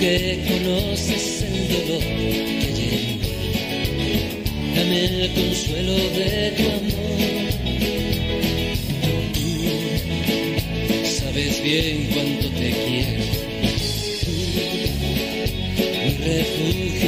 que conoces el dolor que llevo, dame el consuelo de tu amor. Tú sabes bien cuánto te quiero, tú, mi refugio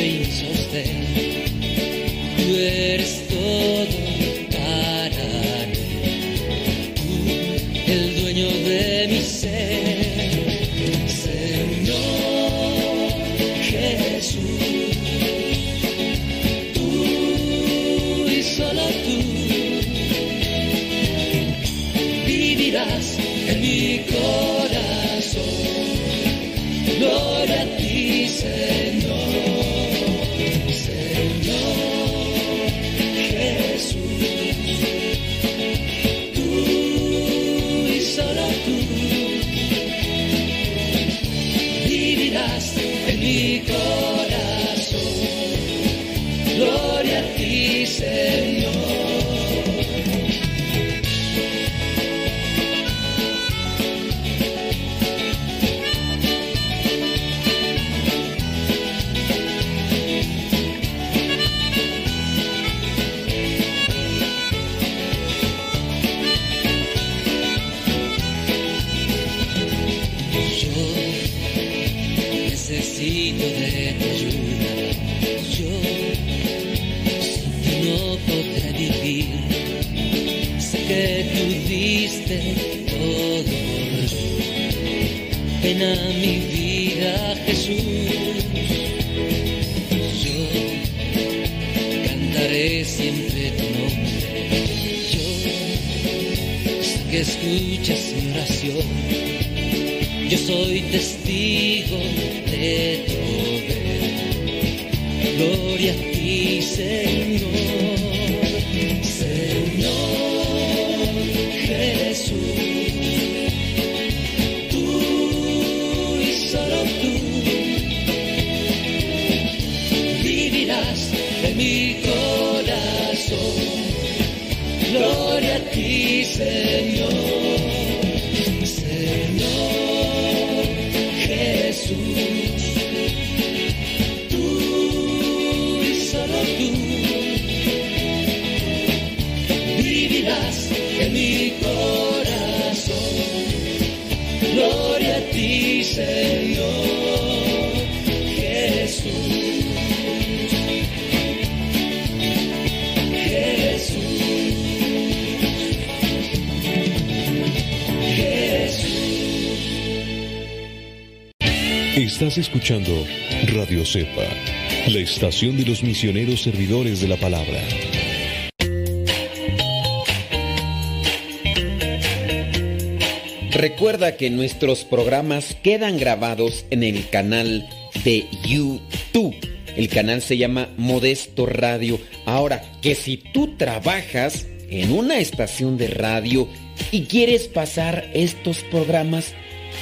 Ven a mi vida, Jesús. Yo cantaré siempre tu nombre. Yo sé que escuchas mi oración. Yo soy testigo de tu poder. Gloria a ti. Señor Estás escuchando Radio Cepa, la estación de los misioneros servidores de la palabra. Recuerda que nuestros programas quedan grabados en el canal de YouTube. El canal se llama Modesto Radio. Ahora, que si tú trabajas en una estación de radio y quieres pasar estos programas,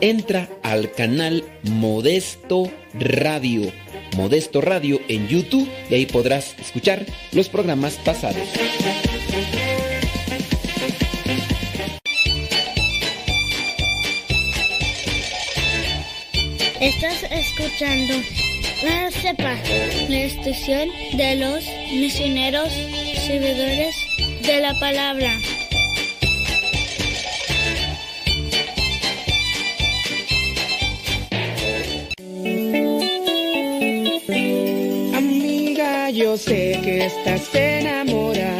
entra al canal Modesto Radio. Modesto Radio en YouTube y ahí podrás escuchar los programas pasados. Estás escuchando la CEPA, la estación de los misioneros servidores de la palabra. Yo sé que estás enamorada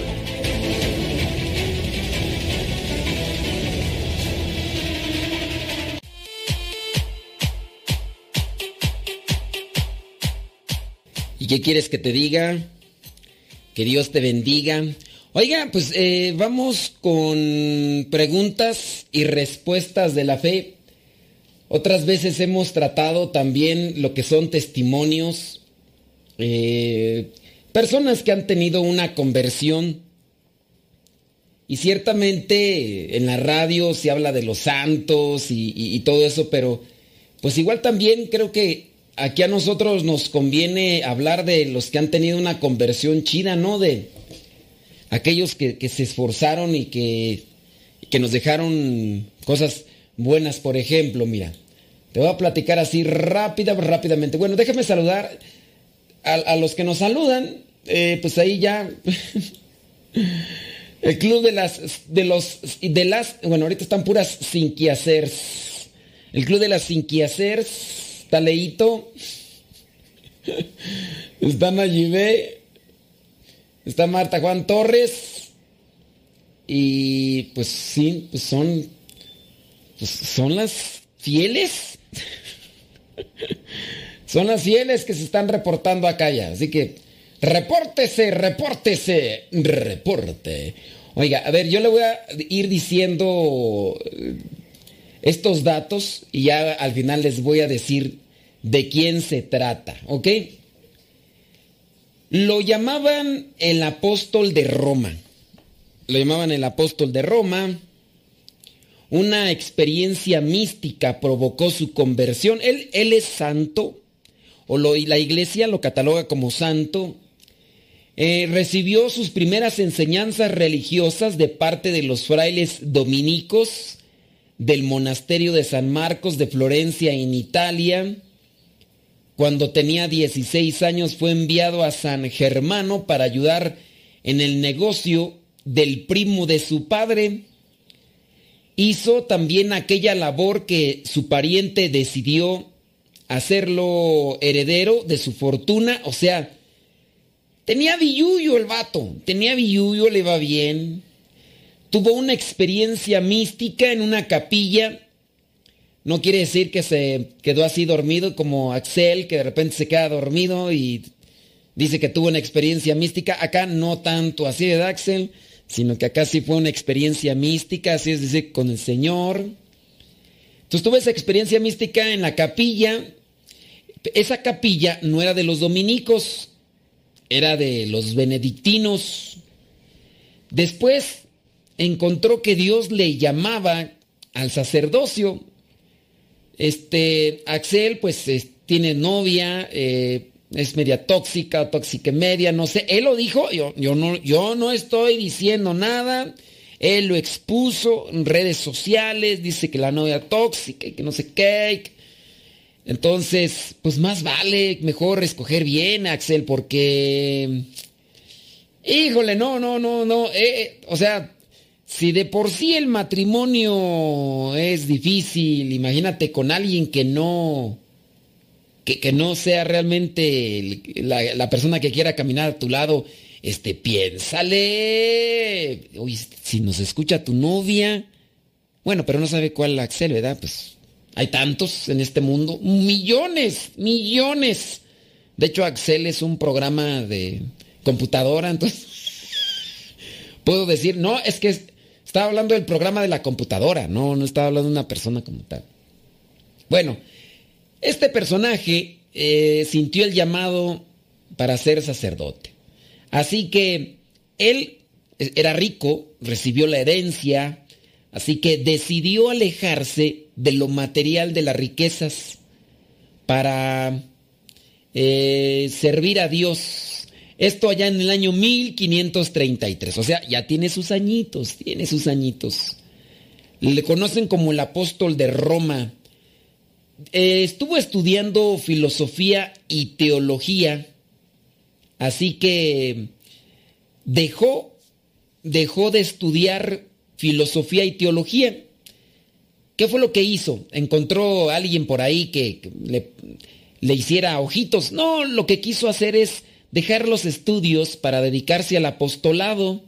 Qué quieres que te diga? Que Dios te bendiga. Oiga, pues eh, vamos con preguntas y respuestas de la fe. Otras veces hemos tratado también lo que son testimonios, eh, personas que han tenido una conversión. Y ciertamente en la radio se habla de los santos y, todo eso, pero pues igual también creo que aquí a nosotros nos conviene hablar de los que han tenido una conversión chida, ¿no? De aquellos que, que se esforzaron y que, que nos dejaron cosas buenas. Por ejemplo, mira, te voy a platicar así rápida, rápidamente. Bueno, déjame saludar a, a los que nos saludan. eh, pues ahí ya. El club de las de los de las bueno ahorita están puras sin que hacer. El club de las sin que hacer está Leito. Está Nayibé. Está Marta Juan Torres. Y pues sí, pues son pues son las fieles. Son las fieles que se están reportando acá ya. Así que, repórtese, repórtese, reporte. Oiga, a ver, yo le voy a ir diciendo eh, estos datos y ya al final les voy a decir de quién se trata, ¿ok? Lo llamaban el apóstol de Roma. Lo llamaban el apóstol de Roma. Una experiencia mística provocó su conversión. Él, él es santo, o la iglesia lo cataloga como santo. Eh, recibió sus primeras enseñanzas religiosas de parte de los frailes dominicos del monasterio de San Marcos de Florencia en Italia. Cuando tenía 16 años fue enviado a San Germano para ayudar en el negocio del primo de su padre. Hizo también aquella labor que su pariente decidió hacerlo heredero de su fortuna, o sea, tenía billuyo el vato, tenía billuyo, le va bien. Tuvo una experiencia mística en una capilla. No quiere decir que se quedó así dormido como Axel, que de repente se queda dormido y dice que tuvo una experiencia mística. Acá no tanto así de Axel, sino que acá sí fue una experiencia mística, así es decir, con el Señor. Entonces tuve esa experiencia mística en la capilla. Esa capilla no era de los dominicos, era de los benedictinos. Después encontró que Dios le llamaba al sacerdocio. Este, Axel, pues es- tiene novia, eh, es media tóxica, tóxica media, no sé. Él lo dijo, yo, yo, no, yo no estoy diciendo nada. Él lo expuso en redes sociales, dice que la novia tóxica y que no sé qué. Entonces, pues más vale, mejor escoger bien, Axel, porque... Híjole, no, no, no, no. eh, eh, o sea, si de por sí el matrimonio es difícil, imagínate con alguien que no... Que, que no sea realmente la, la persona que quiera caminar a tu lado, este, piénsale. Oye, si nos escucha tu novia. Bueno, pero no sabe cuál Axel, ¿verdad? Pues hay tantos en este mundo. Millones, millones. De hecho, Axel es un programa de computadora, entonces puedo decir, no, es que estaba hablando del programa de la computadora, no, no estaba hablando de una persona como tal. Bueno, este personaje eh, sintió el llamado para ser sacerdote. Así que él era rico, recibió la herencia, Así que decidió alejarse de lo material de las riquezas para eh, servir a Dios. Esto allá en el año 1533. O sea, ya tiene sus añitos, tiene sus añitos. Le conocen como el apóstol de Roma. Eh, estuvo estudiando filosofía y teología. Así que dejó, dejó de estudiar filosofía y teología. ¿Qué fue lo que hizo? ¿Encontró a alguien por ahí que, le, le hiciera ojitos? No, lo que quiso hacer es dejar los estudios para dedicarse al apostolado.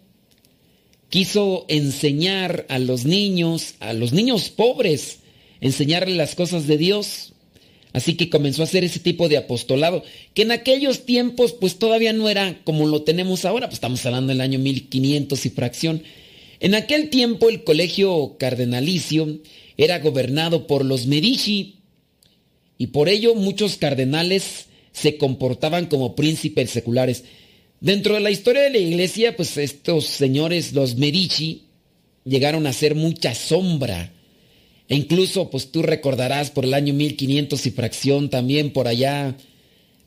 Quiso enseñar a los niños, a los niños pobres, enseñarles las cosas de Dios. Así que comenzó a hacer ese tipo de apostolado, que en aquellos tiempos pues todavía no era como lo tenemos ahora, pues estamos hablando del año 1500 y fracción. En aquel tiempo el colegio cardenalicio era gobernado por los Medici y por ello muchos cardenales se comportaban como príncipes seculares. Dentro de la historia de la iglesia, pues estos señores, los Medici, llegaron a ser mucha sombra e incluso, pues tú recordarás por el año 1500 y fracción también por allá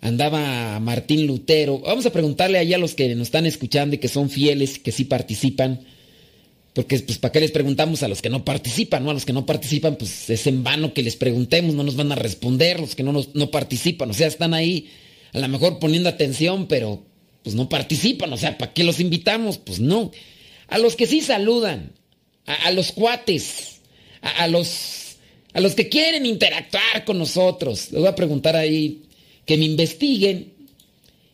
andaba Martín Lutero. Vamos a preguntarle allá a los que nos están escuchando y que son fieles, que sí participan. Porque, pues, ¿para qué les preguntamos a los que no participan? ¿no? A los que no participan, pues es en vano que les preguntemos, no nos van a responder, los que no, no participan. O sea, están ahí a lo mejor poniendo atención, pero pues no participan. O sea, ¿para qué los invitamos? Pues no. A los que sí saludan, a los cuates, a, los, a los que quieren interactuar con nosotros. Les voy a preguntar ahí, que me investiguen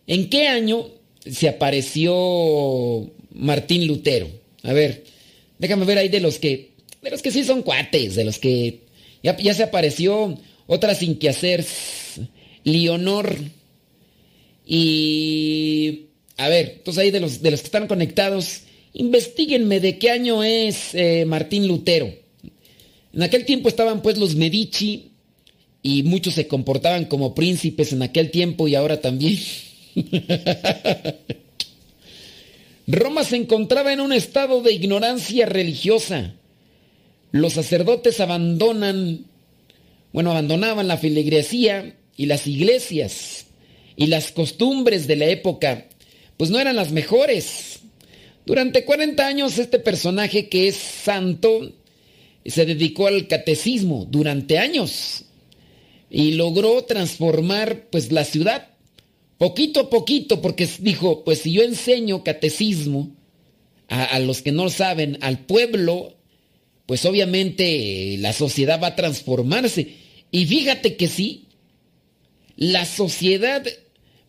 en qué año se apareció Martín Lutero. A ver, déjame ver ahí de los que, de los que sí son cuates, de los que ya, ya se apareció otra sin que hacer, Leonor. Y a ver, entonces ahí de los, de los que están conectados, investiguenme de qué año es eh, Martín Lutero. En aquel tiempo estaban pues los Medici y muchos se comportaban como príncipes en aquel tiempo y ahora también. Roma se encontraba en un estado de ignorancia religiosa. Los sacerdotes abandonan, bueno, abandonaban la filigresía y las iglesias y las costumbres de la época, pues no eran las mejores. Durante 40 años este personaje que es santo se dedicó al catecismo durante años y logró transformar pues la ciudad poquito a poquito porque dijo pues si yo enseño catecismo a, los que no saben al pueblo pues obviamente la sociedad va a transformarse y fíjate que sí la sociedad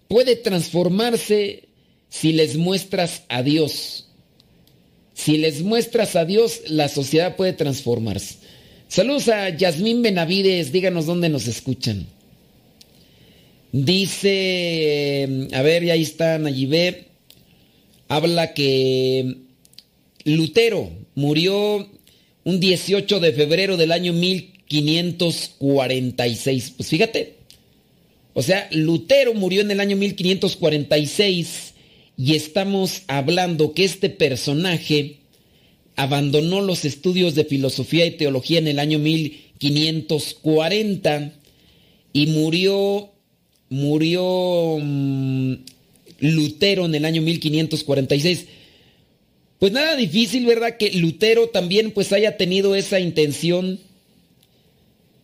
puede transformarse si les muestras a Dios si les muestras a Dios, la sociedad puede transformarse. Saludos a Yasmín Benavides, díganos dónde nos escuchan. Dice, a ver, ya ahí está Nayibé, habla que Lutero murió un 18 de febrero del año 1546. Pues fíjate, o sea, Lutero murió en el año 1546 y estamos hablando que este personaje abandonó los estudios de filosofía y teología en el año 1540 y murió murió mm, Lutero en el año 1546. Pues nada difícil, ¿verdad? Que Lutero también pues haya tenido esa intención.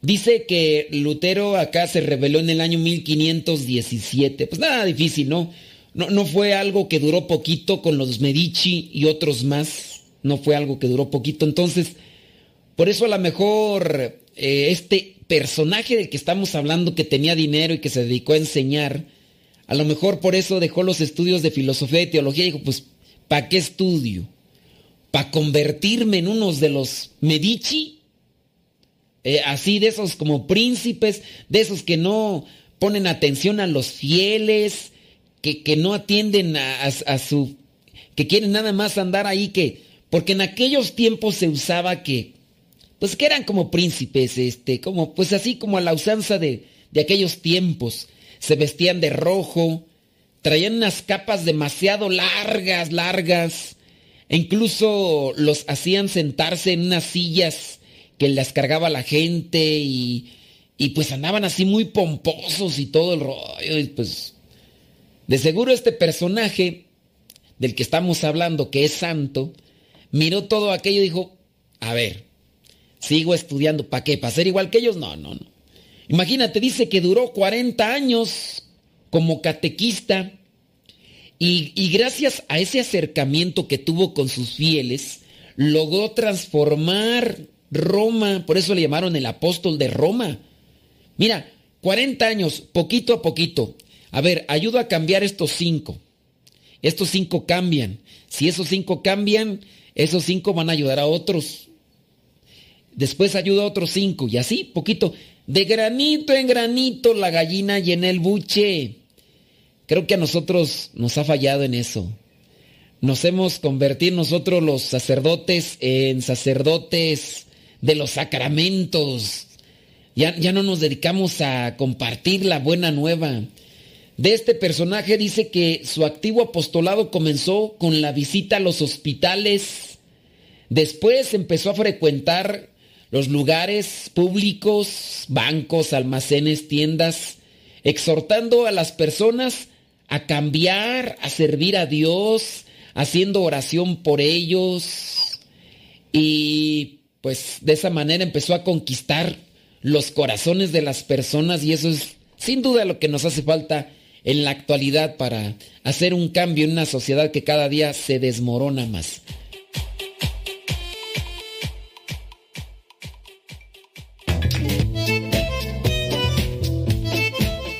Dice que Lutero acá se reveló en el año 1517. Pues nada difícil, ¿no? No, fue algo que duró poquito con los Medici y otros más. No fue algo que duró poquito. Entonces, por eso a lo mejor eh, este personaje del que estamos hablando que tenía dinero y que se dedicó a enseñar, a lo mejor por eso dejó los estudios de filosofía y teología y dijo, pues, ¿para qué estudio? ¿Para convertirme en unos de los Medici? Eh, así de esos como príncipes, de esos que no ponen atención a los fieles, que, no atienden a, su... que quieren nada más andar ahí que... Porque en aquellos tiempos se usaba que... Pues que eran como príncipes, este, como, pues así como a la usanza de, de aquellos tiempos. Se vestían de rojo, traían unas capas demasiado largas, largas. E incluso los hacían sentarse en unas sillas que las cargaba la gente y, y pues andaban así muy pomposos y todo el rollo. Y pues de seguro este personaje del que estamos hablando, que es santo, miró todo aquello y dijo, a ver, sigo estudiando, ¿para qué? ¿Para ser igual que ellos? No, no, no. Imagínate, dice que duró 40 años como catequista y, y gracias a ese acercamiento que tuvo con sus fieles, logró transformar Roma, por eso le llamaron el apóstol de Roma. Mira, 40 años, poquito a poquito. A ver, ayudo a cambiar estos cinco. Estos cinco cambian. Si esos cinco cambian, esos cinco van a ayudar a otros. Después ayuda a otros cinco. Y así, poquito. De granito en granito la gallina llena el buche. Creo que a nosotros nos ha fallado en eso. Nos hemos convertido nosotros los sacerdotes en sacerdotes de los sacramentos. Ya, ya no nos dedicamos a compartir la buena nueva de este personaje dice que su activo apostolado comenzó con la visita a los hospitales. Después empezó a frecuentar los lugares públicos, bancos, almacenes, tiendas, exhortando a las personas a cambiar, a servir a Dios, haciendo oración por ellos. Y pues de esa manera empezó a conquistar los corazones de las personas y eso es sin duda lo que nos hace falta en la actualidad para hacer un cambio en una sociedad que cada día se desmorona más.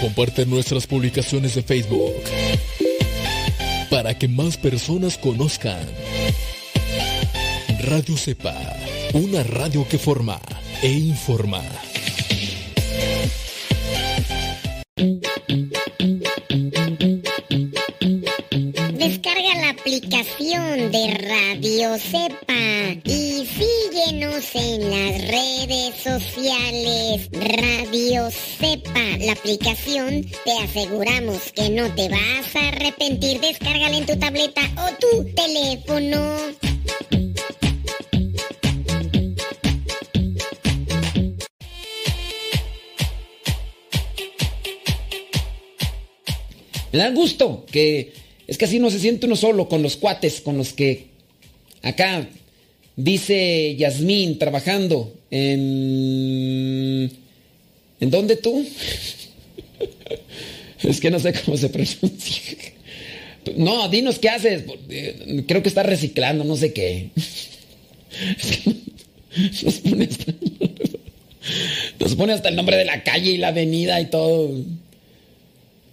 Comparte nuestras publicaciones de Facebook para que más personas conozcan. Radio Cepa, una radio que forma e informa. Descarga la aplicación de Radio Cepa y síguenos en las redes sociales. Radio Cepa, la aplicación, te aseguramos que no te vas a arrepentir. Descárgala en tu tableta o tu teléfono. Me da gusto que es que así no se siente uno solo con los cuates, con los que acá dice Yasmín trabajando en... ¿En dónde tú? es que no sé cómo se pronuncia. No, dinos qué haces. Creo que está reciclando, no sé qué. Nos pone, hasta, nos pone hasta el nombre de la calle y la avenida y todo.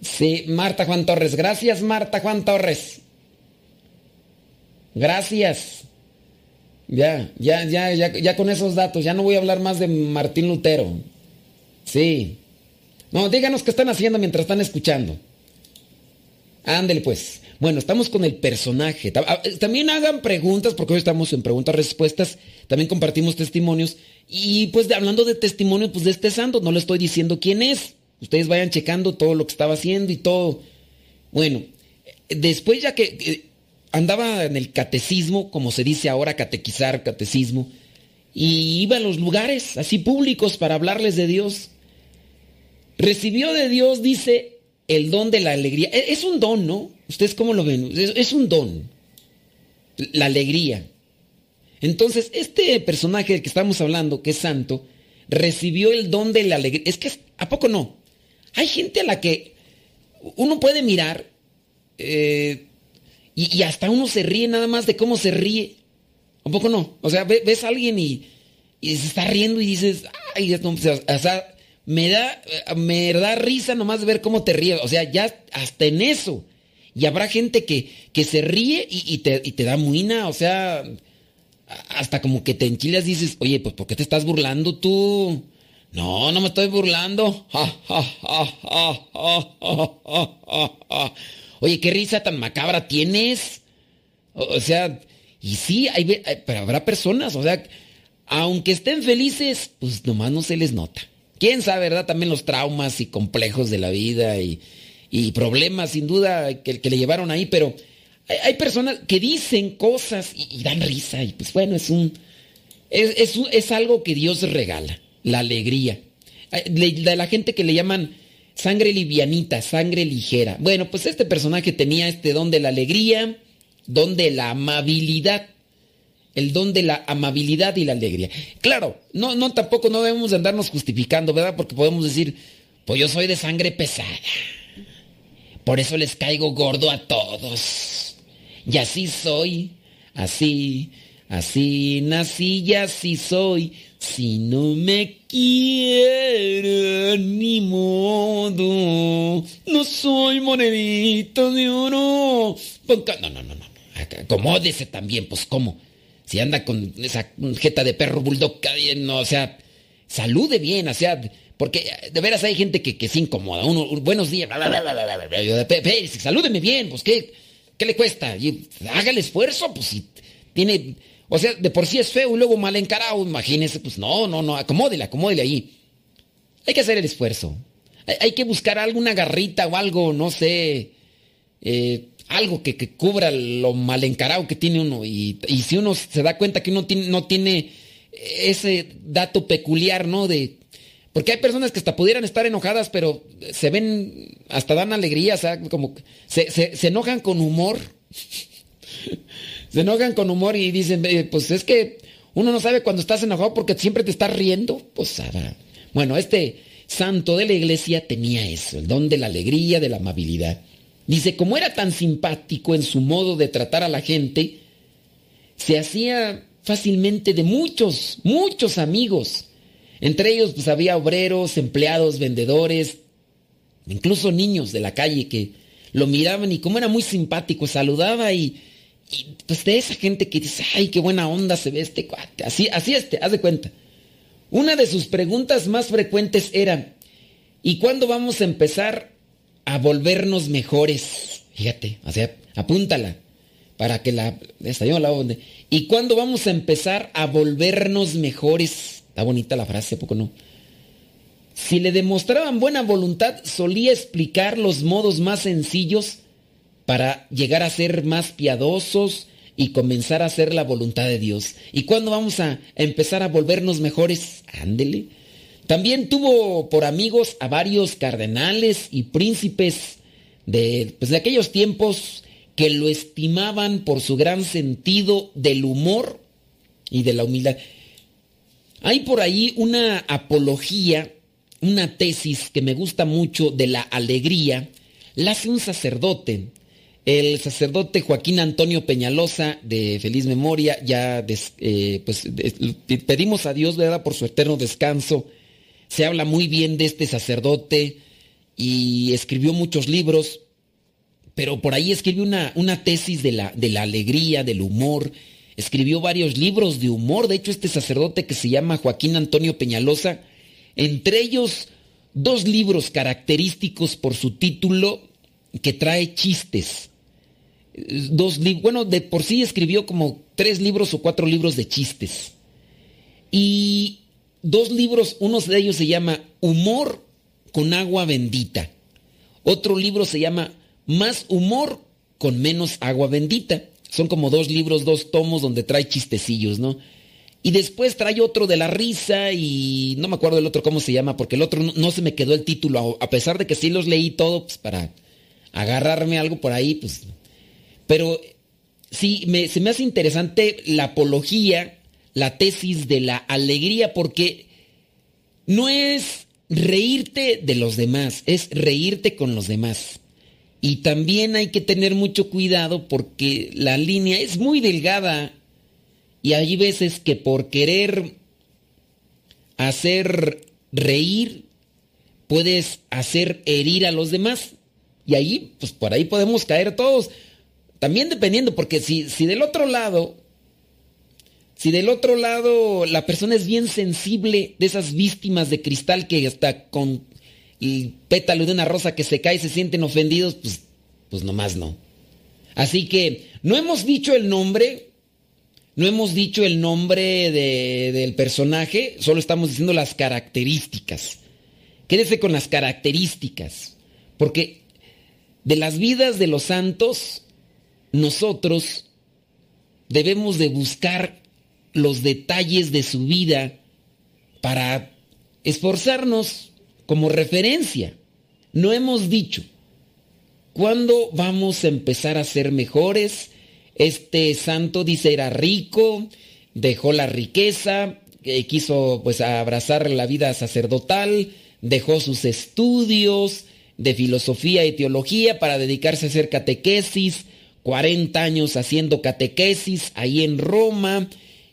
Sí, Marta Juan Torres. Gracias, Marta Juan Torres. Gracias. Ya, ya, ya, ya, ya con esos datos. Ya no voy a hablar más de Martín Lutero. Sí. No, díganos qué están haciendo mientras están escuchando. Ándele pues. Bueno, estamos con el personaje. Ah, también hagan preguntas, porque hoy estamos en preguntas-respuestas. También compartimos testimonios. Y pues hablando de testimonios, pues de este santo, no le estoy diciendo quién es. Ustedes vayan checando todo lo que estaba haciendo y todo. Bueno, después ya que eh, andaba en el catecismo, como se dice ahora, catequizar, catecismo, y iba a los lugares así públicos para hablarles de Dios. Recibió de Dios, dice, el don de la alegría. E, es un don, ¿no? ¿Ustedes cómo lo ven? Es un don. La alegría. Entonces, este personaje del que estamos hablando, que es santo, recibió el don de la alegría. Es que, ¿a poco no? Hay gente a la que uno puede mirar eh, y, hasta uno se ríe nada más de cómo se ríe. ¿A poco no? O sea, ves a alguien y, y se está riendo y dices, ay, o sea, me da, me da risa nomás ver cómo te ríes. O sea, ya hasta en eso. Y habrá gente que, que se ríe y, te, y te da muina, o sea, hasta como que te enchilas y dices, oye, pues ¿por qué te estás burlando tú? No, no me estoy burlando. Oye, qué risa tan macabra tienes. O, sea, y sí, hay, pero habrá personas, o sea, aunque estén felices, pues nomás no se les nota. Quién sabe, ¿verdad? También los traumas y complejos de la vida y, problemas, sin duda, que, le llevaron ahí, pero hay, personas que dicen cosas y, dan risa, y pues bueno, es un. Es, es algo que Dios regala la alegría. De la gente que le llaman sangre livianita, sangre ligera. Bueno, pues este personaje tenía este don de la alegría, don de la amabilidad. El don de la amabilidad y la alegría. Claro, no, no tampoco no debemos andarnos justificando, ¿verdad? Porque podemos decir, pues yo soy de sangre pesada. Por eso les caigo gordo a todos. Y así soy, así, así nací y así soy. Si no me quieren, ni modo. No soy monedito de oro. No, no, no, no. Acomódese también, pues, ¿cómo? Si anda con esa jeta de perro bulldog, no, o sea, salude bien, o sea, porque de veras hay gente que, que se incomoda. Uno, buenos días, salúdeme bien, pues, ¿qué, qué le cuesta? Y haga el esfuerzo, pues, si tiene o sea, de por sí es feo y luego mal encarado, imagínese, pues no, no, no, acomódele, acomódele ahí. Hay que hacer el esfuerzo. Hay, que buscar alguna garrita o algo, no sé, eh, algo que, cubra lo mal encarado que tiene uno. Y, si uno se da cuenta que uno no tiene ese dato peculiar, ¿no? De, porque hay personas que hasta pudieran estar enojadas, pero se ven, hasta dan alegría, o sea, como se, se enojan con humor se enojan con humor y dicen, pues es que uno no sabe cuando estás enojado porque siempre te estás riendo. Pues bueno, este santo de la iglesia tenía eso, el don de la alegría, de la amabilidad. Dice, como era tan simpático en su modo de tratar a la gente, se hacía fácilmente de muchos, muchos amigos. Entre ellos pues había obreros, empleados, vendedores, incluso niños de la calle que lo miraban y como era muy simpático, saludaba y y pues de esa gente que dice, ay, qué buena onda se ve este cuate. Así, así este, haz de cuenta. Una de sus preguntas más frecuentes era, ¿y cuándo vamos a empezar a volvernos mejores? Fíjate, o sea, apúntala para que la... Esta ¿Y cuándo vamos a empezar a volvernos mejores? Está bonita la frase, poco no? Si le demostraban buena voluntad, solía explicar los modos más sencillos para llegar a ser más piadosos y comenzar a hacer la voluntad de Dios. ¿Y cuándo vamos a empezar a volvernos mejores? Ándele. También tuvo por amigos a varios cardenales y príncipes de, pues, de aquellos tiempos que lo estimaban por su gran sentido del humor y de la humildad. Hay por ahí una apología, una tesis que me gusta mucho de la alegría, la hace un sacerdote el sacerdote Joaquín Antonio Peñalosa, de feliz memoria, ya eh, pues, pedimos a Dios, ¿verdad?, por su eterno descanso. Se habla muy bien de este sacerdote y escribió muchos libros, pero por ahí escribió una, una tesis de la, de la alegría, del humor, escribió varios libros de humor, de hecho este sacerdote que se llama Joaquín Antonio Peñalosa, entre ellos dos libros característicos por su título que trae chistes. Dos bueno, de por sí escribió como tres libros o cuatro libros de chistes. Y dos libros, uno de ellos se llama Humor con agua bendita. Otro libro se llama Más humor con menos agua bendita. Son como dos libros, dos tomos donde trae chistecillos, ¿no? Y después trae otro de la risa y no me acuerdo el otro cómo se llama, porque el otro no, se me quedó el título, a pesar de que sí los leí todos pues, para agarrarme algo por ahí, pues. Pero sí, me, se me hace interesante la apología, la tesis de la alegría, porque no es reírte de los demás, es reírte con los demás. Y también hay que tener mucho cuidado porque la línea es muy delgada y hay veces que por querer hacer reír, puedes hacer herir a los demás. Y ahí, pues por ahí podemos caer todos. También dependiendo, porque si, si del otro lado, si del otro lado la persona es bien sensible de esas víctimas de cristal que hasta con el pétalo de una rosa que se cae se sienten ofendidos, pues, pues nomás no. Así que no hemos dicho el nombre, no hemos dicho el nombre del personaje, solo estamos diciendo las características. Quédese con las características, porque de las vidas de los santos, nosotros debemos de buscar los detalles de su vida para esforzarnos como referencia. No hemos dicho, ¿cuándo vamos a empezar a ser mejores? Este santo dice era rico, dejó la riqueza, eh, quiso pues abrazar la vida sacerdotal, dejó sus estudios de filosofía y teología para dedicarse a hacer catequesis, 40 años haciendo catequesis ahí en Roma,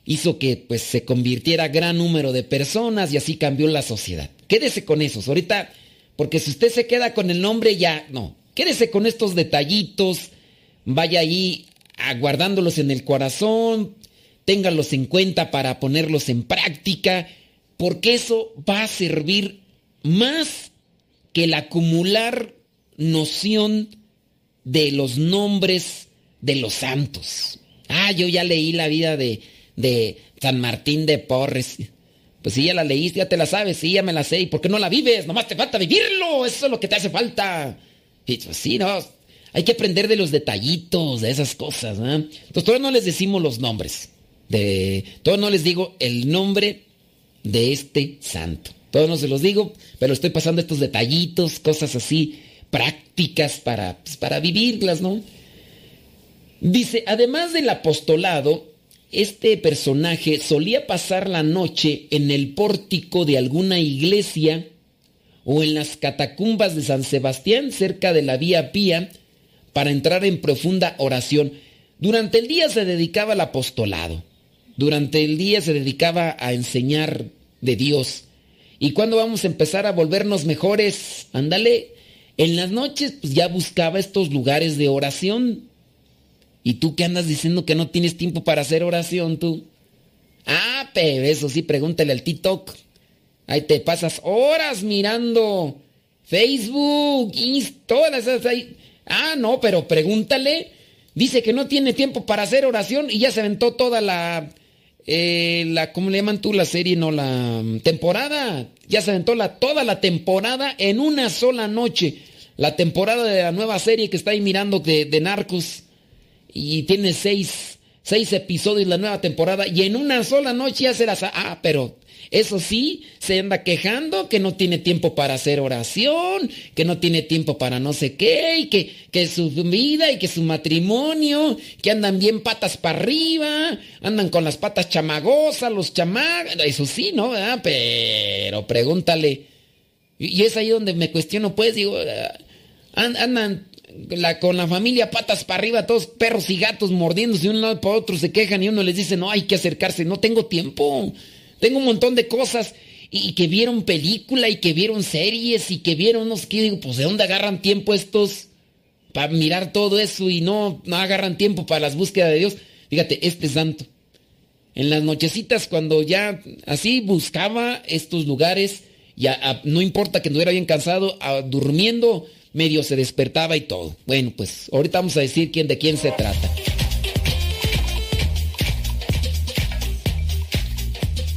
hizo que pues se convirtiera gran número de personas y así cambió la sociedad. Quédese con esos, ahorita, porque si usted se queda con el nombre ya, no, quédese con estos detallitos, vaya ahí aguardándolos en el corazón, ténganlos en cuenta para ponerlos en práctica, porque eso va a servir más que el acumular noción de los nombres de los santos. Ah, yo ya leí la vida de, de San Martín de Porres. Pues si ya la leíste, ya te la sabes, sí, ya me la sé. ¿Y por qué no la vives? Nomás te falta vivirlo, eso es lo que te hace falta. Y pues sí, no, hay que aprender de los detallitos, de esas cosas. ¿eh? Entonces, todavía no les decimos los nombres. De, todavía no les digo el nombre de este santo. Todavía no se los digo, pero estoy pasando estos detallitos, cosas así, prácticas para, pues, para vivirlas, ¿no? Dice, además del apostolado, este personaje solía pasar la noche en el pórtico de alguna iglesia o en las catacumbas de San Sebastián cerca de la vía Pía para entrar en profunda oración. Durante el día se dedicaba al apostolado. Durante el día se dedicaba a enseñar de Dios. ¿Y cuando vamos a empezar a volvernos mejores? Ándale. En las noches pues ya buscaba estos lugares de oración. ¿Y tú qué andas diciendo que no tienes tiempo para hacer oración tú? Ah, pero eso sí, pregúntale al TikTok. Ahí te pasas horas mirando Facebook, Insta, todas esas ahí. Ah, no, pero pregúntale. Dice que no tiene tiempo para hacer oración y ya se aventó toda la, eh, la ¿cómo le llaman tú la serie? No, la mm, temporada. Ya se aventó la, toda la temporada en una sola noche. La temporada de la nueva serie que está ahí mirando de, de Narcos. Y tiene seis, seis episodios la nueva temporada. Y en una sola noche ya se las... Ah, pero eso sí, se anda quejando que no tiene tiempo para hacer oración, que no tiene tiempo para no sé qué, y que, que su vida y que su matrimonio, que andan bien patas para arriba, andan con las patas chamagosas, los chamagos, eso sí, ¿no? Pero pregúntale. Y es ahí donde me cuestiono, pues, digo, ah, andan con la familia patas para arriba, todos perros y gatos mordiéndose de un lado para otro, se quejan y uno les dice, no, hay que acercarse, no tengo tiempo. Tengo un montón de cosas. y que vieron película y que vieron series y que vieron unos que digo, pues de dónde agarran tiempo estos para mirar todo eso y no, no agarran tiempo para las búsquedas de Dios. Fíjate, este santo. En las nochecitas cuando ya así buscaba estos lugares, ya no importa que no era bien cansado, durmiendo medio se despertaba y todo. Bueno, pues ahorita vamos a decir quién de quién se trata.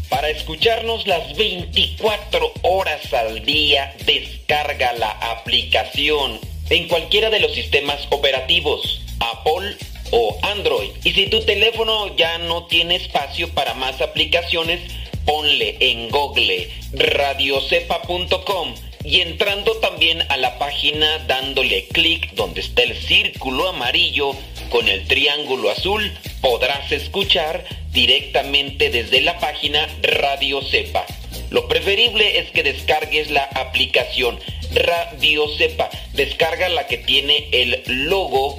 Para escucharnos las 24 horas al día, descarga la aplicación en cualquiera de los sistemas operativos, Apple o Android. Y si tu teléfono ya no tiene espacio para más aplicaciones, ponle en Google radiocepa.com y entrando también a la página dándole clic donde está el círculo amarillo con el triángulo azul, podrás escuchar directamente desde la página Radio Cepa. Lo preferible es que descargues la aplicación Radio Cepa. Descarga la que tiene el logo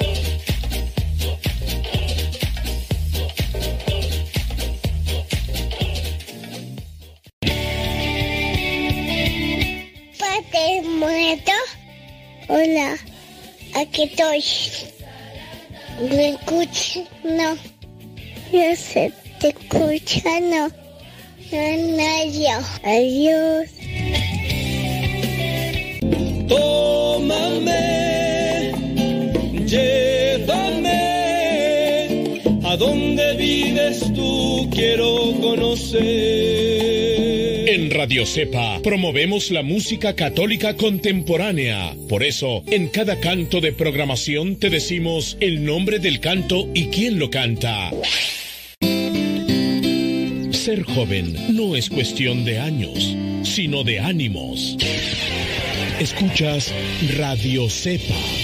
Padre muerto. Hola, aquí estoy. ¿Me escuchas? No. Yo sé, te escucha, no. No, no, Adiós. Tómame, llévame, a donde vives tú quiero conocer. En Radio Cepa promovemos la música católica contemporánea. Por eso, en cada canto de programación te decimos el nombre del canto y quién lo canta. Ser joven no es cuestión de años, sino de ánimos. Escuchas Radio Cepa.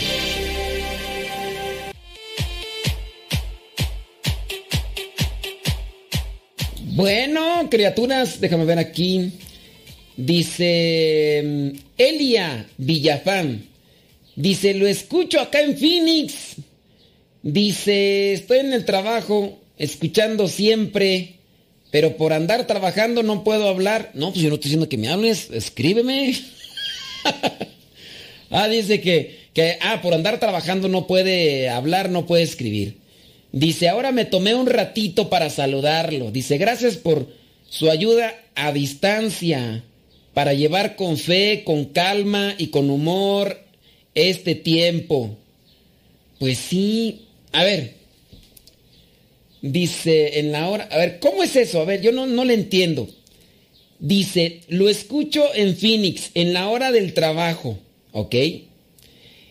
Bueno, criaturas, déjame ver aquí. Dice mm, Elia Villafán. Dice, lo escucho acá en Phoenix. Dice, estoy en el trabajo, escuchando siempre, pero por andar trabajando no puedo hablar. No, pues yo no estoy diciendo que me hables, escríbeme. ah, dice que, que, ah, por andar trabajando no puede hablar, no puede escribir. Dice, ahora me tomé un ratito para saludarlo. Dice, gracias por su ayuda a distancia para llevar con fe, con calma y con humor este tiempo. Pues sí, a ver, dice en la hora, a ver, ¿cómo es eso? A ver, yo no, no le entiendo. Dice, lo escucho en Phoenix, en la hora del trabajo, ¿ok?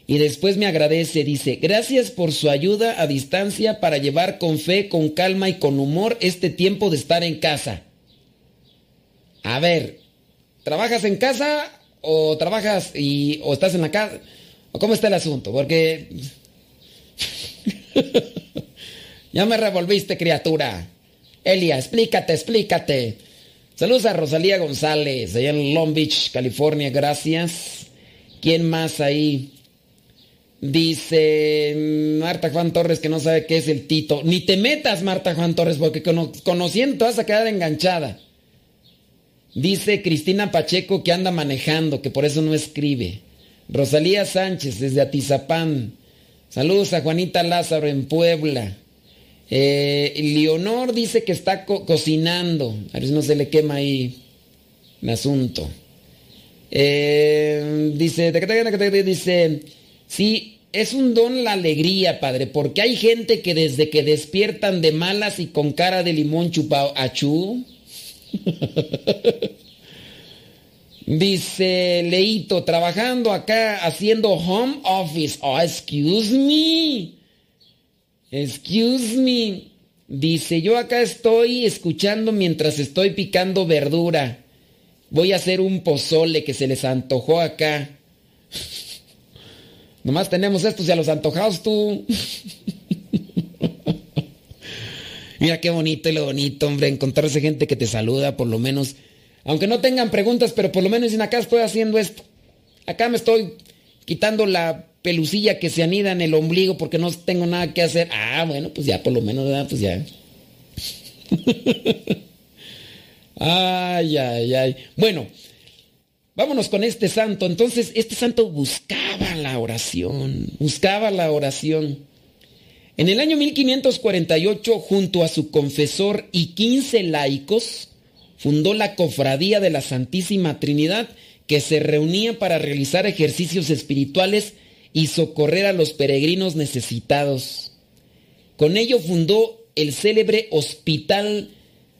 Y después me agradece, dice, gracias por su ayuda a distancia para llevar con fe, con calma y con humor este tiempo de estar en casa. A ver, ¿trabajas en casa o trabajas y, o estás en la casa? ¿O cómo está el asunto? Porque... ya me revolviste, criatura. Elia, explícate, explícate. Saludos a Rosalía González, allá en Long Beach, California, gracias. ¿Quién más ahí? Dice Marta Juan Torres que no sabe qué es el Tito. Ni te metas, Marta Juan Torres, porque conociendo vas a quedar enganchada. Dice Cristina Pacheco que anda manejando, que por eso no escribe. Rosalía Sánchez desde Atizapán. Saludos a Juanita Lázaro en Puebla. Eh, Leonor dice que está cocinando. A ver si no se le quema ahí el asunto. Eh, dice, dice, sí, es un don la alegría, padre, porque hay gente que desde que despiertan de malas y con cara de limón chupado, achú. dice Leito, trabajando acá haciendo home office. Oh, excuse me. Excuse me. Dice, yo acá estoy escuchando mientras estoy picando verdura. Voy a hacer un pozole que se les antojó acá. Nomás tenemos estos y a los antojados tú. Mira qué bonito y lo bonito, hombre, encontrarse gente que te saluda, por lo menos. Aunque no tengan preguntas, pero por lo menos dicen acá estoy haciendo esto. Acá me estoy quitando la pelucilla que se anida en el ombligo porque no tengo nada que hacer. Ah, bueno, pues ya por lo menos, ¿verdad? Pues ya. ay, ay, ay. Bueno, vámonos con este santo. Entonces, este santo buscaba oración, buscaba la oración. En el año 1548, junto a su confesor y 15 laicos, fundó la Cofradía de la Santísima Trinidad, que se reunía para realizar ejercicios espirituales y socorrer a los peregrinos necesitados. Con ello fundó el célebre Hospital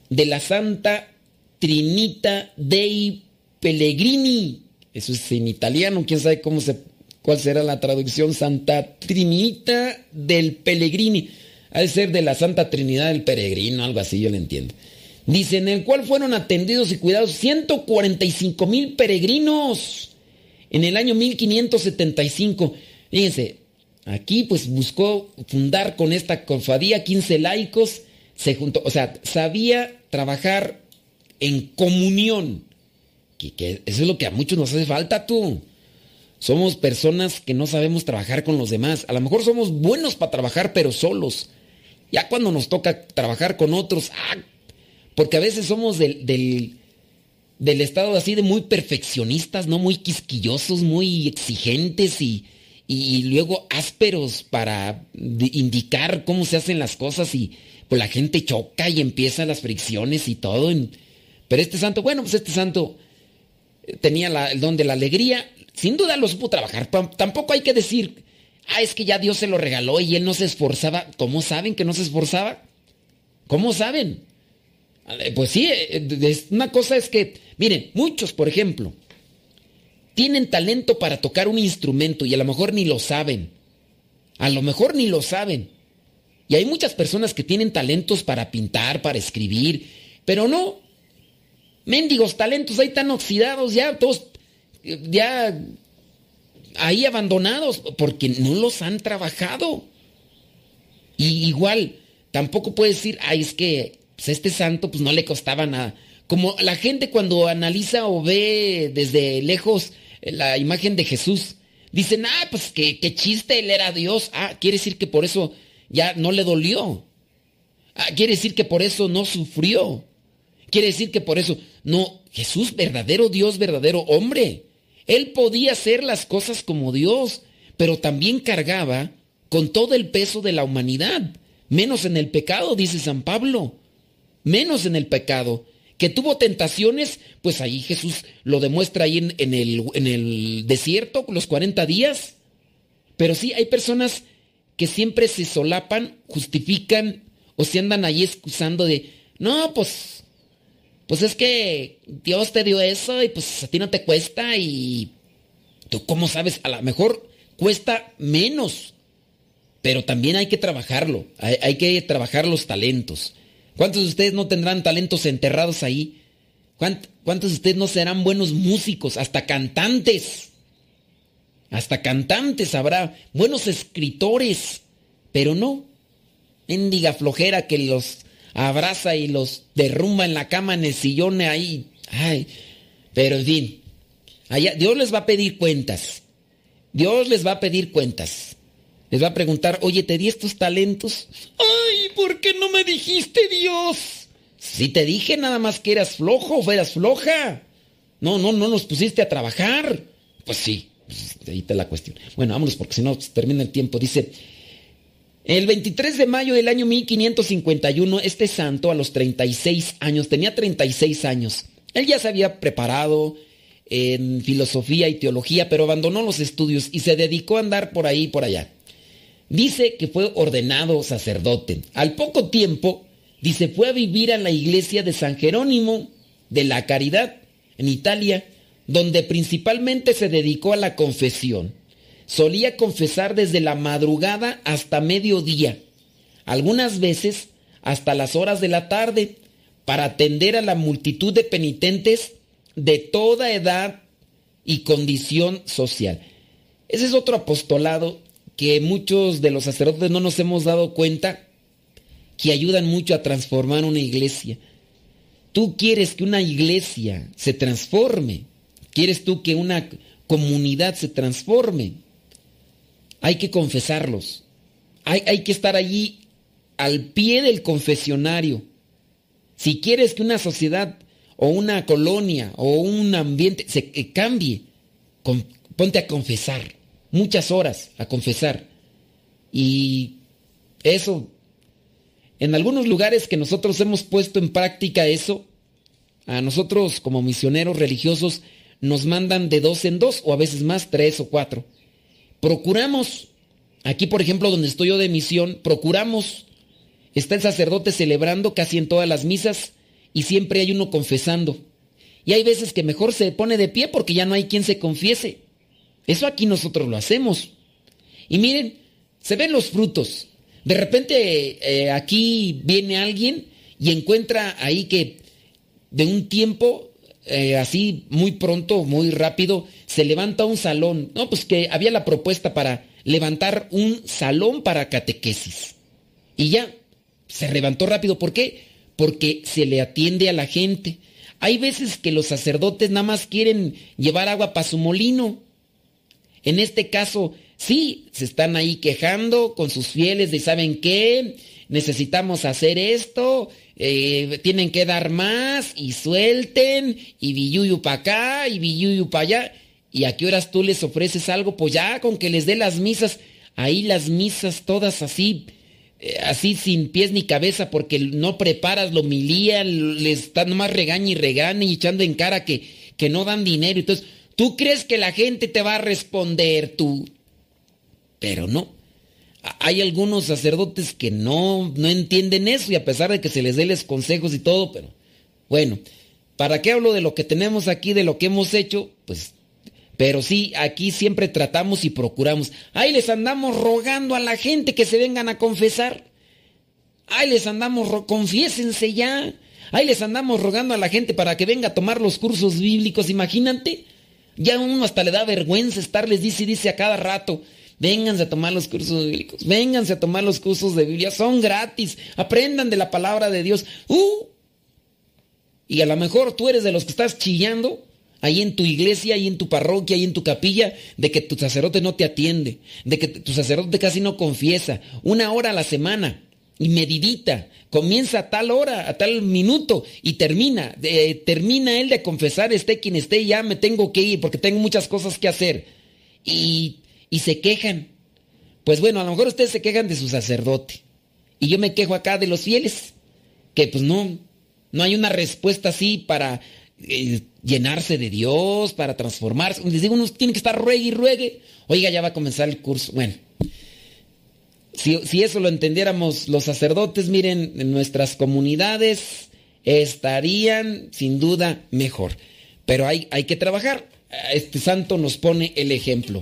de la Santa Trinita dei Pellegrini. Eso es en italiano, quién sabe cómo se ¿Cuál será la traducción? Santa Trinita del Pellegrini. Ha de ser de la Santa Trinidad del Peregrino, algo así, yo lo entiendo. Dice, en el cual fueron atendidos y cuidados 145 mil peregrinos en el año 1575. Fíjense, aquí pues buscó fundar con esta cofadía 15 laicos, se juntó, o sea, sabía trabajar en comunión. Que, que eso es lo que a muchos nos hace falta, tú. Somos personas que no sabemos trabajar con los demás. A lo mejor somos buenos para trabajar, pero solos. Ya cuando nos toca trabajar con otros, ah, porque a veces somos del, del, estado así de muy perfeccionistas, ¿no? Muy quisquillosos, muy exigentes y, y luego ásperos para indicar cómo se hacen las cosas y pues la gente choca y empieza las fricciones y todo. Pero este santo, bueno, pues este santo tenía el don de la alegría sin duda lo supo trabajar. Tampoco hay que decir, ah, es que ya Dios se lo regaló y él no se esforzaba. ¿Cómo saben que no se esforzaba? ¿Cómo saben? Pues sí, eh, una cosa es que, miren, muchos, por ejemplo, tienen talento para tocar un instrumento y a lo mejor ni lo saben. A lo mejor ni lo saben. Y hay muchas personas que tienen talentos para pintar, para escribir, pero no. Mendigos talentos ahí están oxidados ya, todos ya ahí abandonados porque no los han trabajado. Y igual, tampoco puede decir, ay, es que pues, este santo pues no le costaba nada. Como la gente cuando analiza o ve desde lejos la imagen de Jesús, dicen, ah, pues que, chiste, él era Dios. Ah, quiere decir que por eso ya no le dolió. Ah, quiere decir que por eso no sufrió. Quiere decir que por eso, no, Jesús, verdadero Dios, verdadero hombre. Él podía hacer las cosas como Dios, pero también cargaba con todo el peso de la humanidad, menos en el pecado, dice San Pablo, menos en el pecado. Que tuvo tentaciones, pues ahí Jesús lo demuestra ahí en, el, el desierto, los 40 días. Pero sí, hay personas que siempre se solapan, justifican o se andan ahí excusando de, no, pues pues es que Dios te dio eso y pues a ti no te cuesta y tú cómo sabes, a lo mejor cuesta menos, pero también hay que trabajarlo, hay, que trabajar los talentos. ¿Cuántos de ustedes no tendrán talentos enterrados ahí? ¿Cuántos de ustedes no serán buenos músicos, hasta cantantes? Hasta cantantes habrá, buenos escritores, pero no. Mendiga flojera que los abraza y los derrumba en la cama, en el sillón ahí. Ay, pero en fin, allá, Dios les va a pedir cuentas. Dios les va a pedir cuentas. Les va a preguntar, oye, te di estos talentos. Ay, ¿por qué no me dijiste Dios? Si te dije nada más que eras flojo o eras floja. No, no, no nos pusiste a trabajar. Pues sí, pues ahí está la cuestión. Bueno, vámonos porque si no termina el tiempo. Dice, el 23 de mayo del año 1551, este santo a los 36 años, tenía 36 años. Él ya se había preparado en filosofía y teología, pero abandonó los estudios y se dedicó a andar por ahí y por allá. Dice que fue ordenado sacerdote. Al poco tiempo, dice, fue a vivir a la iglesia de San Jerónimo de la Caridad, en Italia, donde principalmente se dedicó a la confesión solía confesar desde la madrugada hasta mediodía, algunas veces hasta las horas de la tarde, para atender a la multitud de penitentes de toda edad y condición social. Ese es otro apostolado que muchos de los sacerdotes no nos hemos dado cuenta que ayudan mucho a transformar una iglesia. Tú quieres que una iglesia se transforme. Quieres tú que una comunidad se transforme. Hay que confesarlos. Hay, que estar allí al pie del confesionario. Si quieres que una sociedad o una colonia o un ambiente se eh, cambie, ponte a confesar, muchas horas a confesar. Y eso, en algunos lugares que nosotros hemos puesto en práctica eso, a nosotros como misioneros religiosos nos mandan de dos en dos o a veces más, tres o cuatro. Procuramos, aquí por ejemplo donde estoy yo de misión, procuramos Está el sacerdote celebrando casi en todas las misas y siempre hay uno confesando. Y hay veces que mejor se pone de pie porque ya no hay quien se confiese. Eso aquí nosotros lo hacemos. Y miren, se ven los frutos. De repente eh, aquí viene alguien y encuentra ahí que de un tiempo, eh, así muy pronto, muy rápido, se levanta un salón. No, pues que había la propuesta para levantar un salón para catequesis. Y ya, se levantó rápido. ¿Por qué? Porque se le atiende a la gente. Hay veces que los sacerdotes nada más quieren llevar agua para su molino. En este caso, sí, se están ahí quejando con sus fieles de, ¿saben qué? Necesitamos hacer esto, eh, tienen que dar más y suelten, y billuyu para acá, y billuyu para allá. ¿Y a qué horas tú les ofreces algo? Pues ya, con que les dé las misas. Ahí las misas todas así, eh, así sin pies ni cabeza porque no preparas lo milía, les están nomás regaña y regaña y echando en cara que, que no dan dinero. Entonces, tú crees que la gente te va a responder tú, pero no. Hay algunos sacerdotes que no, no entienden eso y a pesar de que se les dé los consejos y todo, pero bueno, ¿para qué hablo de lo que tenemos aquí, de lo que hemos hecho? Pues pero sí, aquí siempre tratamos y procuramos. Ahí les andamos rogando a la gente que se vengan a confesar. Ahí les andamos, confiésense ya. Ahí les andamos rogando a la gente para que venga a tomar los cursos bíblicos. Imagínate. Ya uno hasta le da vergüenza estarles dice y dice a cada rato. Vénganse a tomar los cursos bíblicos. Vénganse a tomar los cursos de Biblia. Son gratis. Aprendan de la palabra de Dios. Uh. Y a lo mejor tú eres de los que estás chillando ahí en tu iglesia, ahí en tu parroquia, ahí en tu capilla, de que tu sacerdote no te atiende, de que tu sacerdote casi no confiesa, una hora a la semana y medidita, comienza a tal hora, a tal minuto y termina, termina él de confesar, esté quien esté, ya me tengo que ir porque tengo muchas cosas que hacer y, y se quejan. Pues bueno, a lo mejor ustedes se quejan de su sacerdote y yo me quejo acá de los fieles, que pues no, no hay una respuesta así para eh, llenarse de Dios, para transformarse. Les digo, uno tiene que estar ruegue y ruegue. Oiga, ya va a comenzar el curso. Bueno, si, si eso lo entendiéramos los sacerdotes, miren, en nuestras comunidades estarían sin duda mejor. Pero hay, hay que trabajar. Este santo nos pone el ejemplo.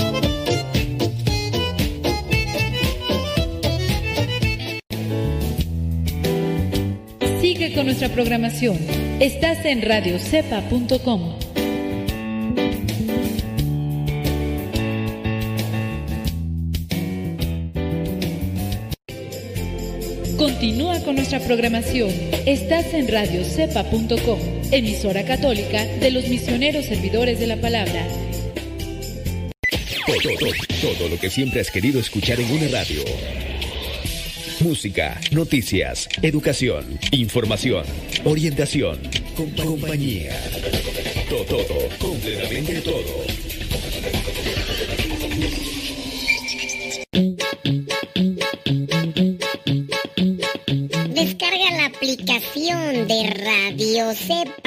Con nuestra programación. Estás en radiocepa.com. Continúa con nuestra programación. Estás en radiocepa.com, emisora católica de los misioneros servidores de la palabra. Todo, todo lo que siempre has querido escuchar en una radio música, noticias, educación, información, orientación, compañía. Todo, todo, completamente todo. descarga la aplicación de Radio Cepa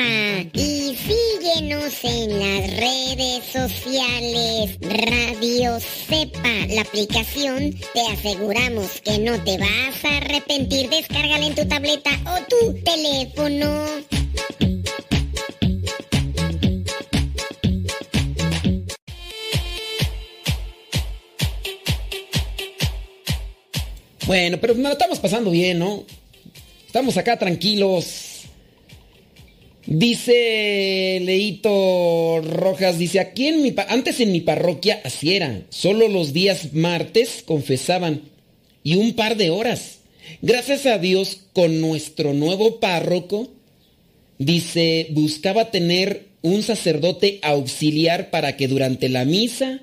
en las redes sociales. Radio Cepa, la aplicación, te aseguramos que no te vas a arrepentir. Descárgala en tu tableta o tu teléfono. Bueno, pero nos estamos pasando bien, ¿no? Estamos acá tranquilos. Dice Leito Rojas, dice, aquí en mi antes en mi parroquia así era, solo los días martes confesaban y un par de horas. Gracias a Dios con nuestro nuevo párroco, dice, buscaba tener un sacerdote auxiliar para que durante la misa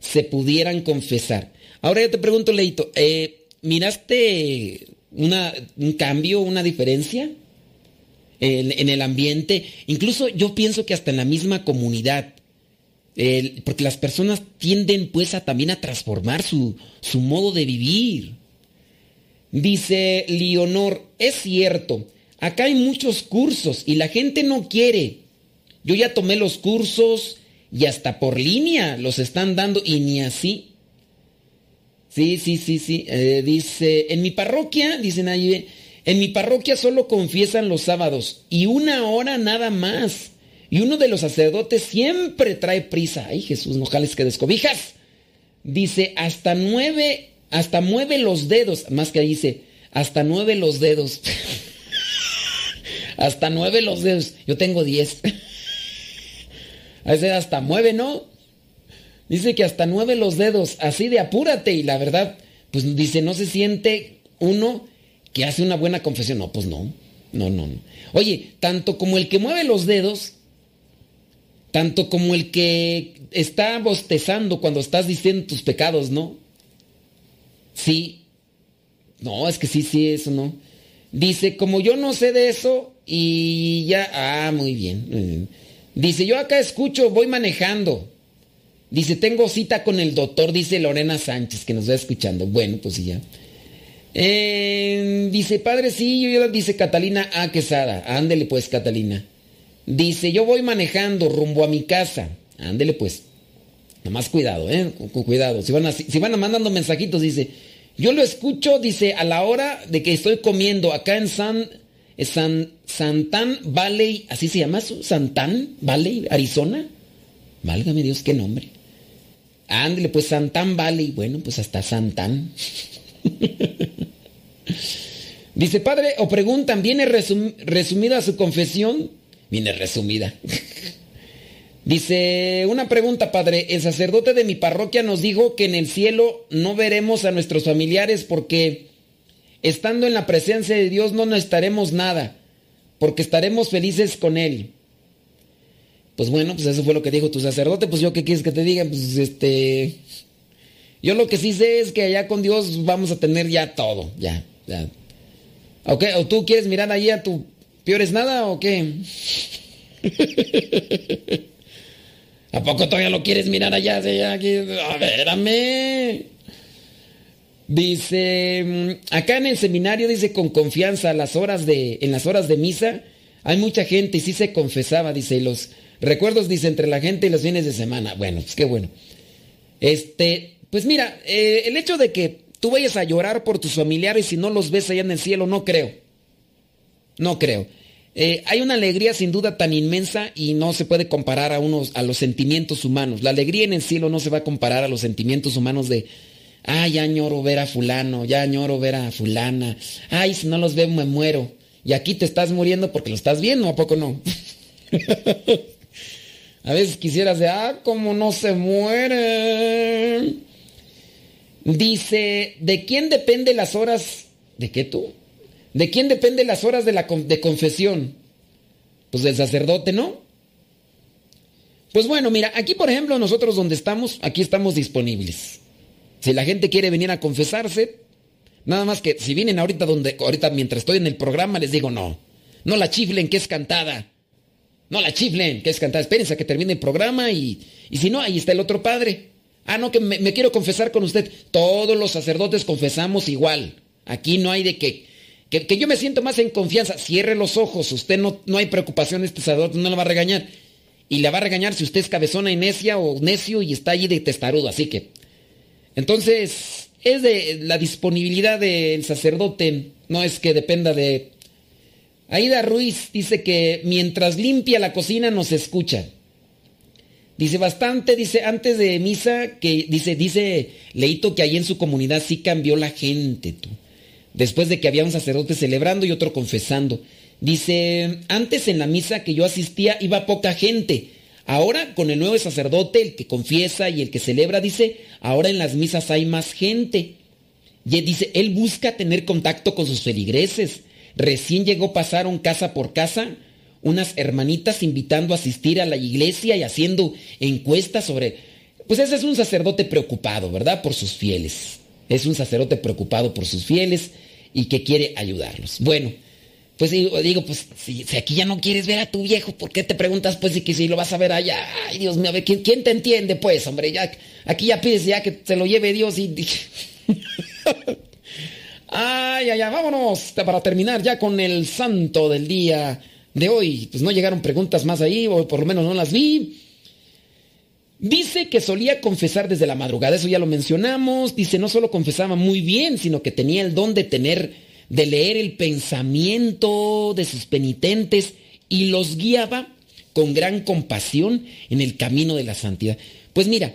se pudieran confesar. Ahora yo te pregunto, Leito, eh, ¿Miraste una, un cambio, una diferencia en, el ambiente? Incluso yo pienso que hasta en la misma comunidad. porque las personas tienden pues a también a transformar su, su modo de vivir. Dice Leonor, es cierto, acá hay muchos cursos y la gente no quiere. Yo ya tomé los cursos y hasta por línea los están dando y ni así. Sí, sí, sí, sí. Eh, dice, en mi parroquia, dicen ahí, en mi parroquia solo confiesan los sábados y una hora nada más. Y uno de los sacerdotes siempre trae prisa. Ay, Jesús, no jales que descobijas. Dice, hasta nueve, hasta mueve los dedos. Más que dice, hasta nueve los dedos. hasta nueve los dedos. Yo tengo diez. A veces hasta mueve, ¿no? Dice que hasta nueve los dedos, así de apúrate. Y la verdad, pues dice, no se siente uno que hace una buena confesión. No, pues no. No, no, no. Oye, tanto como el que mueve los dedos, tanto como el que está bostezando cuando estás diciendo tus pecados, ¿no? Sí. No, es que sí, sí, eso no. Dice, como yo no sé de eso y ya, ah, muy bien. Muy bien. Dice, yo acá escucho, voy manejando. Dice, tengo cita con el doctor, dice Lorena Sánchez, que nos va escuchando. Bueno, pues ya. Eh, dice, padre, sí, yo, dice Catalina A. Quesada. Ándele pues, Catalina. Dice, yo voy manejando rumbo a mi casa. Ándele pues. Nada más cuidado, ¿eh? Con, cuidado. Si van, a, si van mandando mensajitos, dice, yo lo escucho, dice, a la hora de que estoy comiendo acá en San, San Santán Valley, así se llama Santán Valley, Arizona. Válgame Dios, qué nombre. Ándale, pues Santán Valley. Bueno, pues hasta Santán. Dice, padre, o preguntan, ¿viene resumida su confesión? Viene resumida. Dice, una pregunta, padre. El sacerdote de mi parroquia nos dijo que en el cielo no veremos a nuestros familiares porque estando en la presencia de Dios no necesitaremos nada, porque estaremos felices con Él. Pues bueno, pues eso fue lo que dijo tu sacerdote, pues yo qué quieres que te diga, pues este... Yo lo que sí sé es que allá con Dios vamos a tener ya todo, ya, ya. ¿O ¿O tú quieres mirar allí a tu peores nada o qué? ¿A poco todavía lo quieres mirar allá? allá aquí? A ver, Dice, mm, acá en el seminario dice con confianza las horas de, en las horas de misa hay mucha gente y sí se confesaba, dice, los Recuerdos, dice, entre la gente y los fines de semana. Bueno, pues qué bueno. Este, pues mira, eh, el hecho de que tú vayas a llorar por tus familiares y no los ves allá en el cielo, no creo. No creo. Eh, hay una alegría sin duda tan inmensa y no se puede comparar a, unos, a los sentimientos humanos. La alegría en el cielo no se va a comparar a los sentimientos humanos de, ay, ya añoro ver a fulano, ya añoro ver a fulana, ay, si no los veo me muero. Y aquí te estás muriendo porque lo estás viendo, ¿a poco no? A veces quisieras de, ah, como no se muere. Dice, ¿de quién depende las horas? ¿De qué tú? ¿De quién depende las horas de, la, de confesión? Pues del sacerdote, ¿no? Pues bueno, mira, aquí por ejemplo nosotros donde estamos, aquí estamos disponibles. Si la gente quiere venir a confesarse, nada más que si vienen ahorita donde, ahorita mientras estoy en el programa les digo no, no la chiflen que es cantada. No la chiflen, que es cantar. Espérense a que termine el programa y, y si no, ahí está el otro padre. Ah, no, que me, quiero confesar con usted. Todos los sacerdotes confesamos igual. Aquí no hay de que que, yo me siento más en confianza. Cierre los ojos, usted no, no hay preocupación, este sacerdote no le va a regañar. Y le va a regañar si usted es cabezona y necia o necio y está allí de testarudo. Así que, entonces, es de la disponibilidad del sacerdote, no es que dependa de... Aida Ruiz dice que mientras limpia la cocina nos escucha. Dice bastante, dice antes de misa que dice dice Leito que ahí en su comunidad sí cambió la gente, tú. Después de que había un sacerdote celebrando y otro confesando. Dice, antes en la misa que yo asistía iba poca gente. Ahora con el nuevo sacerdote, el que confiesa y el que celebra, dice, ahora en las misas hay más gente. Y dice, él busca tener contacto con sus feligreses. Recién llegó, pasaron casa por casa unas hermanitas invitando a asistir a la iglesia y haciendo encuestas sobre... Pues ese es un sacerdote preocupado, ¿verdad? Por sus fieles. Es un sacerdote preocupado por sus fieles y que quiere ayudarlos. Bueno, pues digo, pues si, aquí ya no quieres ver a tu viejo, ¿por qué te preguntas pues si, si lo vas a ver allá? Ay, Dios mío, a ver, ¿quién, quién te entiende pues, hombre? Ya, aquí ya pides ya que se lo lleve Dios y... ay, ay, ay, vámonos para terminar ya con el santo del día de hoy. Pues no llegaron preguntas más ahí, o por lo menos no las vi. Dice que solía confesar desde la madrugada, eso ya lo mencionamos. Dice, no solo confesaba muy bien, sino que tenía el don de tener, de leer el pensamiento de sus penitentes y los guiaba con gran compasión en el camino de la santidad. Pues mira,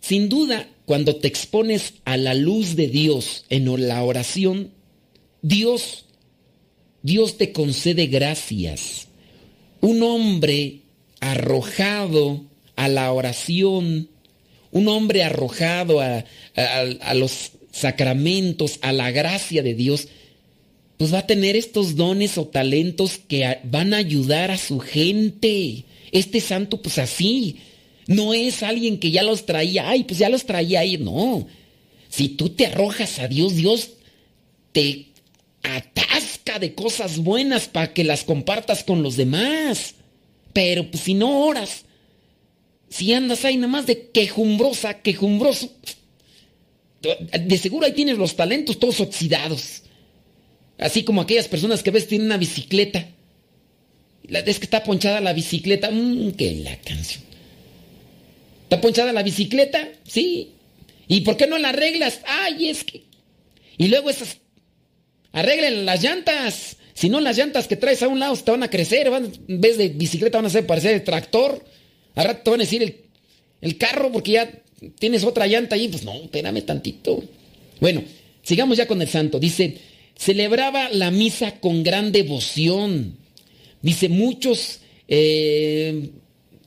sin duda, cuando te expones a la luz de Dios en la oración, Dios Dios te concede gracias. Un hombre arrojado a la oración, un hombre arrojado a, los sacramentos, a la gracia de Dios, pues va a tener estos dones o talentos que van a ayudar a su gente. Este santo, pues así, no es alguien que ya los traía, ay, pues ya los traía ahí, no. Si tú te arrojas a Dios, Dios te atasca de cosas buenas para que las compartas con los demás. Pero pues, si no oras, si andas ahí nada más de quejumbrosa, quejumbroso, de seguro ahí tienes los talentos todos oxidados. Así como aquellas personas que ves tienen una bicicleta. Es que está ponchada la bicicleta. Mmm, que la canción. ¿Está ponchada la bicicleta? Sí. ¿Y por qué no la arreglas? Ay, es que. Y luego esas Arreglen las llantas. Si no, las llantas que traes a un lado te van a crecer. Van, en vez de bicicleta van a ser parecer el tractor. Al rato te van a decir el, carro porque ya tienes otra llanta ahí. Pues no, espérame tantito. Bueno, sigamos ya con el santo. Dice, celebraba la misa con gran devoción. Dice, muchos... Eh,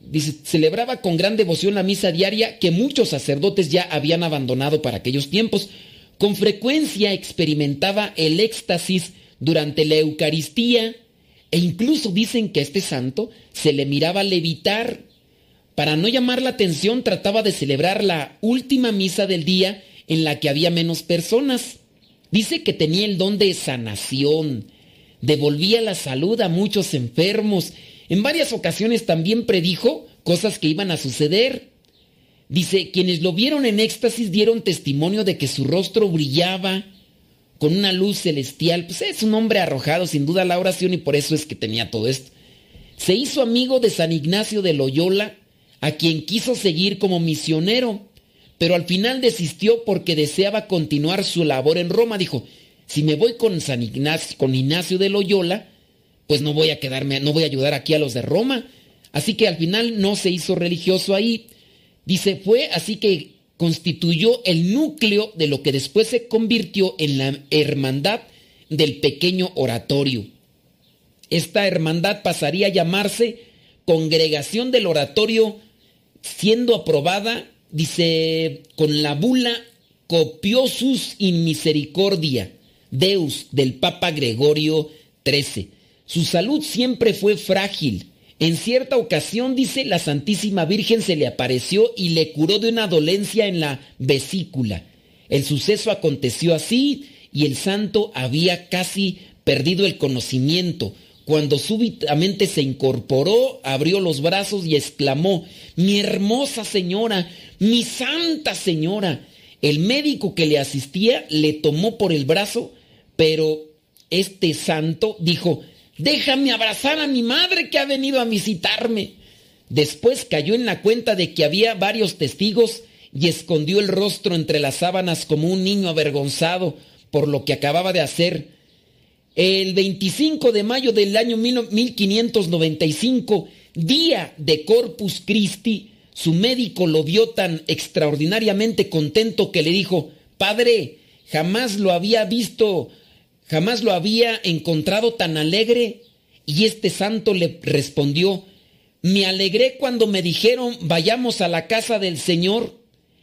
dice, celebraba con gran devoción la misa diaria que muchos sacerdotes ya habían abandonado para aquellos tiempos. Con frecuencia experimentaba el éxtasis durante la Eucaristía e incluso dicen que a este santo se le miraba levitar. Para no llamar la atención trataba de celebrar la última misa del día en la que había menos personas. Dice que tenía el don de sanación, devolvía la salud a muchos enfermos. En varias ocasiones también predijo cosas que iban a suceder. Dice, quienes lo vieron en éxtasis dieron testimonio de que su rostro brillaba con una luz celestial. Pues es un hombre arrojado sin duda a la oración y por eso es que tenía todo esto. Se hizo amigo de San Ignacio de Loyola, a quien quiso seguir como misionero, pero al final desistió porque deseaba continuar su labor en Roma. Dijo, si me voy con San Ignacio, con Ignacio de Loyola, pues no voy a quedarme, no voy a ayudar aquí a los de Roma. Así que al final no se hizo religioso ahí, Dice, fue así que constituyó el núcleo de lo que después se convirtió en la hermandad del pequeño oratorio. Esta hermandad pasaría a llamarse Congregación del Oratorio, siendo aprobada, dice, con la bula Copiosus in Misericordia, Deus del Papa Gregorio XIII. Su salud siempre fue frágil en cierta ocasión, dice, la Santísima Virgen se le apareció y le curó de una dolencia en la vesícula. El suceso aconteció así y el santo había casi perdido el conocimiento. Cuando súbitamente se incorporó, abrió los brazos y exclamó, mi hermosa señora, mi santa señora. El médico que le asistía le tomó por el brazo, pero este santo dijo, déjame abrazar a mi madre que ha venido a visitarme. Después cayó en la cuenta de que había varios testigos y escondió el rostro entre las sábanas como un niño avergonzado por lo que acababa de hacer. El 25 de mayo del año 1595, día de Corpus Christi, su médico lo vio tan extraordinariamente contento que le dijo, Padre, jamás lo había visto, jamás lo había encontrado tan alegre. Y este santo le respondió, me alegré cuando me dijeron vayamos a la casa del Señor.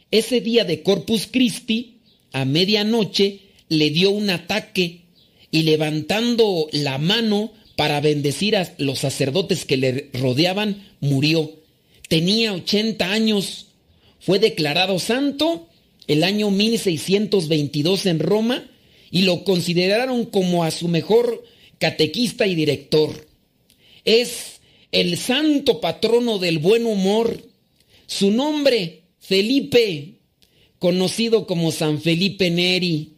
Ese día de Corpus Christi, a medianoche, le dio un ataque y levantando la mano para bendecir a los sacerdotes que le rodeaban, murió. Tenía 80 años. Fue declarado santo el año 1622 en Roma y lo consideraron como a su mejor catequista y director. Es el santo patrono del buen humor. Su nombre, Felipe, conocido como San Felipe Neri.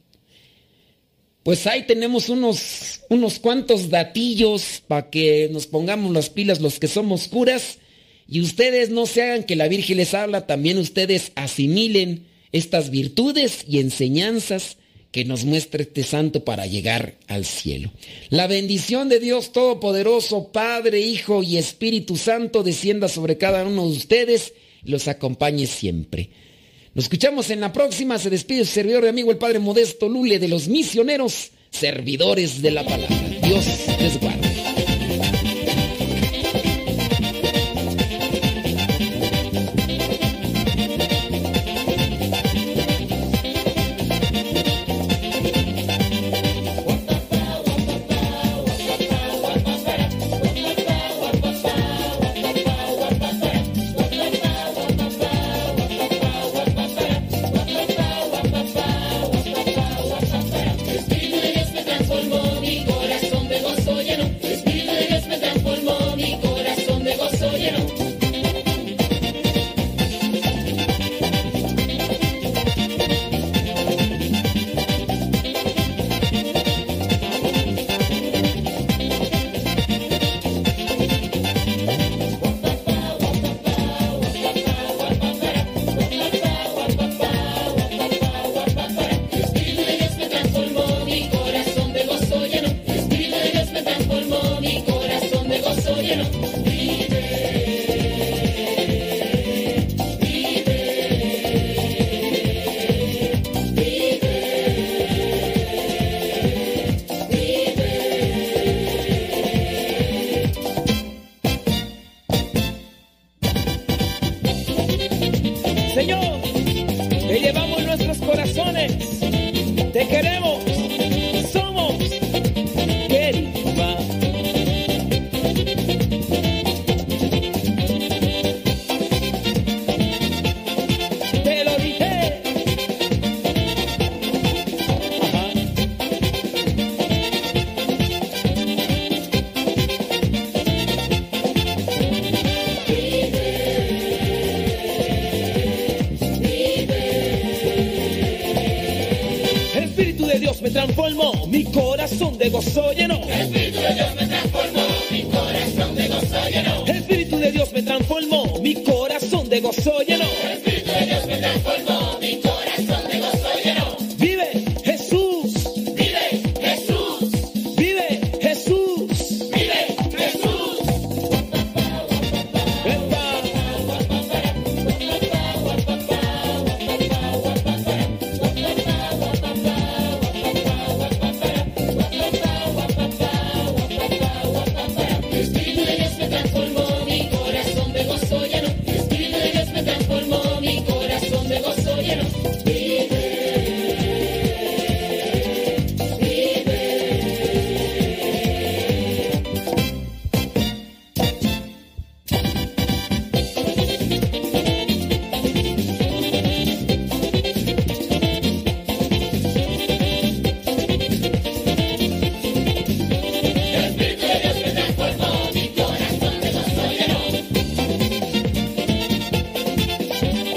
Pues ahí tenemos unos, unos cuantos datillos para que nos pongamos las pilas los que somos curas y ustedes no se hagan que la Virgen les habla, también ustedes asimilen estas virtudes y enseñanzas que nos muestra este santo para llegar al cielo. La bendición de Dios Todopoderoso, Padre, Hijo y Espíritu Santo descienda sobre cada uno de ustedes y los acompañe siempre. Nos escuchamos en la próxima. Se despide su servidor y amigo el Padre Modesto Lule de los misioneros, servidores de la palabra. Dios les guarde. Espíritu